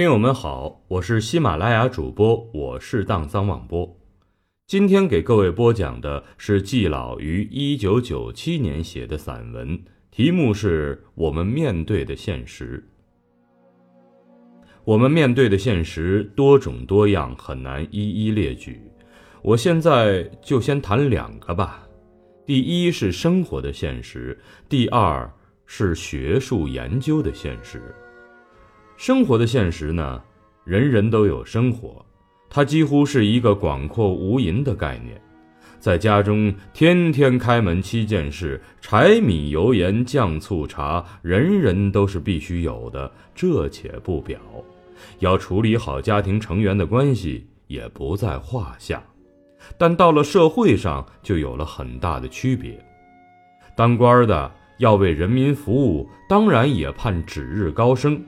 听友们好，我是喜马拉雅主播，我是荡桑网播。今天给各位播讲的是季老于一九九七年写的散文，题目是我们面对的现实。我们面对的现实多种多样，很难一一列举。我现在就先谈两个吧。第一是生活的现实，第二是学术研究的现实。生活的现实呢，人人都有生活，它几乎是一个广阔无垠的概念。在家中天天开门七件事，柴米油盐酱醋茶，人人都是必须有的，这且不表。要处理好家庭成员的关系也不在话下。但到了社会上，就有了很大的区别。当官的要为人民服务，当然也盼指日高升。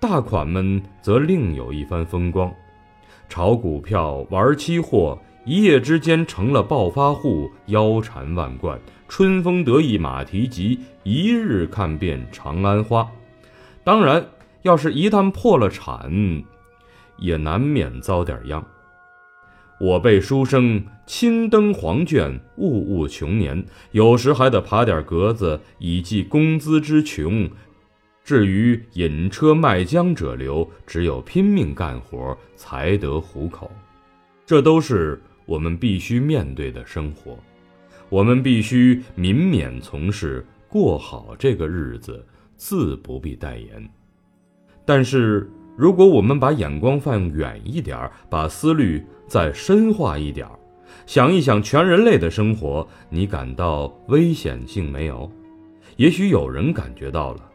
大款们则另有一番风光，炒股票、玩期货，一夜之间成了暴发户，腰缠万贯，春风得意马蹄疾，一日看遍长安花。当然，要是一旦破了产，也难免遭点殃。我辈书生青灯黄卷，物物穷年，有时还得爬点格子，以济工资之穷。至于引车卖浆者流，只有拼命干活才得糊口，这都是我们必须面对的生活。我们必须民勉从事，过好这个日子，自不必代言。但是，如果我们把眼光放远一点，把思虑再深化一点，想一想全人类的生活，你感到危险性没有？也许有人感觉到了。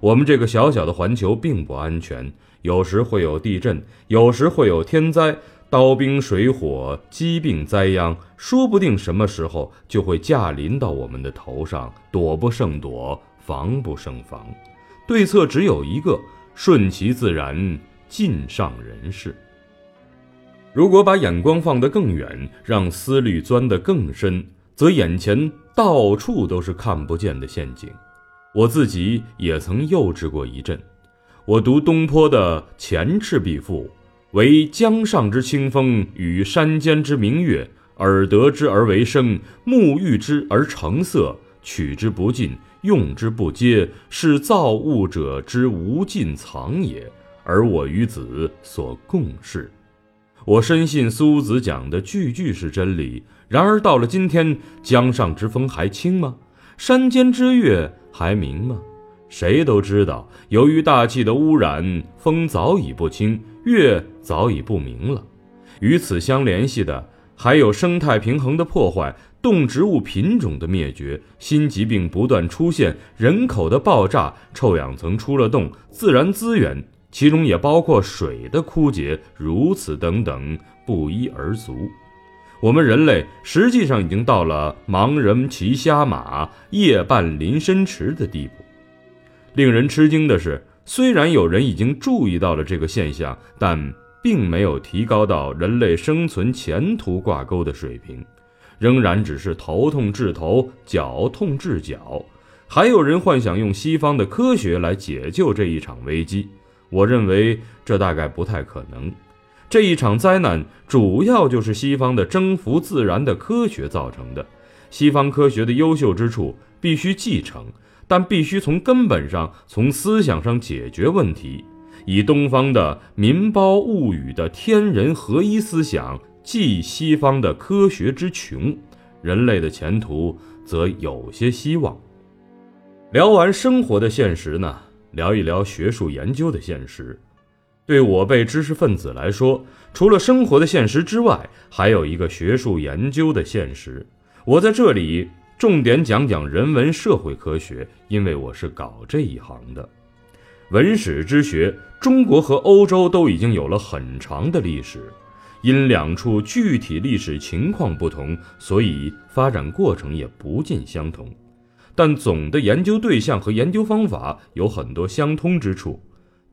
我们这个小小的环球并不安全，有时会有地震，有时会有天灾，刀兵水火、疾病灾殃，说不定什么时候就会驾临到我们的头上，躲不胜躲，防不胜防。对策只有一个：顺其自然，尽上人事。如果把眼光放得更远，让思虑钻得更深，则眼前到处都是看不见的陷阱。我自己也曾幼稚过一阵，我读东坡的《前赤壁赋》，为江上之清风与山间之明月，耳得之而为声，目遇之而成色，取之不尽，用之不竭，是造物者之无尽藏也，而我与子所共适。我深信苏子讲的句句是真理。然而到了今天，江上之风还清吗？山间之月？还明吗？谁都知道，由于大气的污染，风早已不清，月早已不明了。与此相联系的，还有生态平衡的破坏、动植物品种的灭绝、新疾病不断出现、人口的爆炸、臭氧层出了洞、自然资源，其中也包括水的枯竭，如此等等，不一而足。我们人类实际上已经到了盲人骑瞎马、夜半临深池的地步。令人吃惊的是，虽然有人已经注意到了这个现象，但并没有提高到人类生存前途挂钩的水平，仍然只是头痛治头、脚痛治脚。还有人幻想用西方的科学来解救这一场危机，我认为这大概不太可能。这一场灾难主要就是西方的征服自然的科学造成的。西方科学的优秀之处必须继承，但必须从根本上、从思想上解决问题。以东方的民包物语的天人合一思想继西方的科学之穷，人类的前途则有些希望。聊完生活的现实呢，聊一聊学术研究的现实。对我辈知识分子来说，除了生活的现实之外，还有一个学术研究的现实。我在这里重点讲讲人文社会科学，因为我是搞这一行的。文史之学，中国和欧洲都已经有了很长的历史，因两处具体历史情况不同，所以发展过程也不尽相同。但总的研究对象和研究方法有很多相通之处。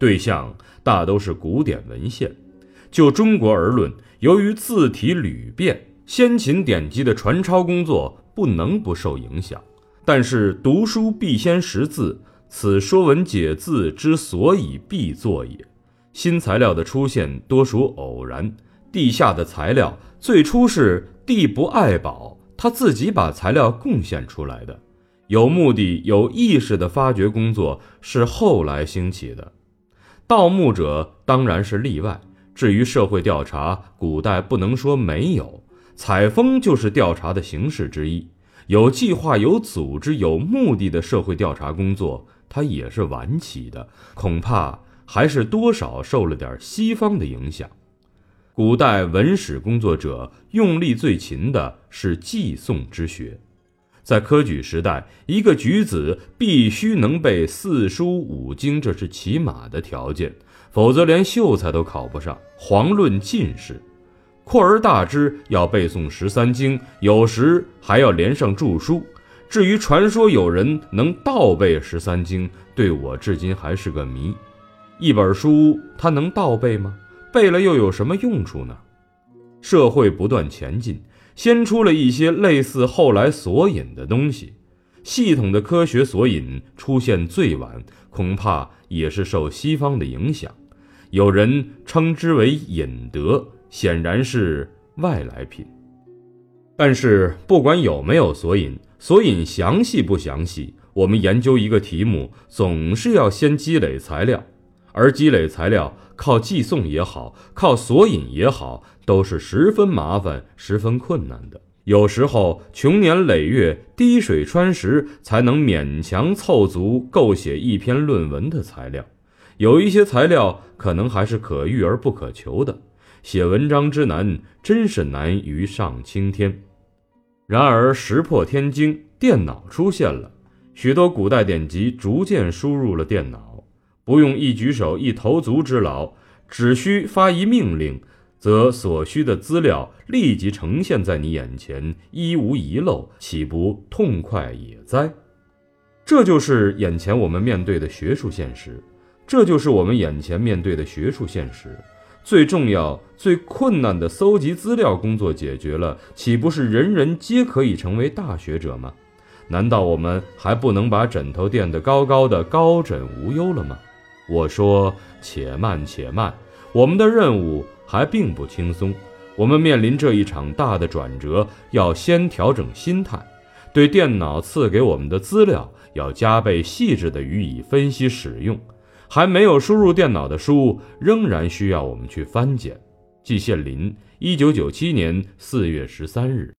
对象大都是古典文献。就中国而论，由于字体屡变，先秦典籍的传抄工作不能不受影响。但是读书必先识字，此《说文解字》之所以必作也。新材料的出现多属偶然。地下的材料最初是地不爱宝，他自己把材料贡献出来的。有目的、有意识的发掘工作是后来兴起的。盗墓者当然是例外。至于社会调查，古代不能说没有，采风就是调查的形式之一。有计划、有组织、有目的的社会调查工作，它也是晚起的，恐怕还是多少受了点西方的影响。古代文史工作者用力最勤的是记诵之学，在科举时代，一个举子必须能背四书五经，这是起码的条件，否则连秀才都考不上，遑论进士。扩而大之，要背诵十三经，有时还要连上注书。至于传说有人能倒背十三经，对我至今还是个谜。一本书他能倒背吗？背了又有什么用处呢？社会不断前进，先出了一些类似后来索引的东西。系统的科学索引出现最晚，恐怕也是受西方的影响。有人称之为引德，显然是外来品。但是不管有没有索引，索引详细不详细，我们研究一个题目，总是要先积累材料。而积累材料，靠寄送也好，靠索引也好，都是十分麻烦、十分困难的。有时候穷年累月、滴水穿石，才能勉强凑足够写一篇论文的材料。有一些材料可能还是可遇而不可求的。写文章之难，真是难于上青天。然而石破天惊，电脑出现了，许多古代典籍逐渐输入了电脑。不用一举手一投足之劳，只需发一命令，则所需的资料立即呈现在你眼前，一无遗漏，岂不痛快也哉？这就是眼前我们面对的学术现实，这就是我们眼前面对的学术现实。最重要、最困难的搜集资料工作解决了，岂不是人人皆可以成为大学者吗？难道我们还不能把枕头垫得高高的，高枕无忧了吗？我说：“且慢，且慢，我们的任务还并不轻松。我们面临这一场大的转折，要先调整心态，对电脑赐给我们的资料要加倍细致地予以分析使用。还没有输入电脑的书，仍然需要我们去翻检。”季羡林，一九九七年四月十三日。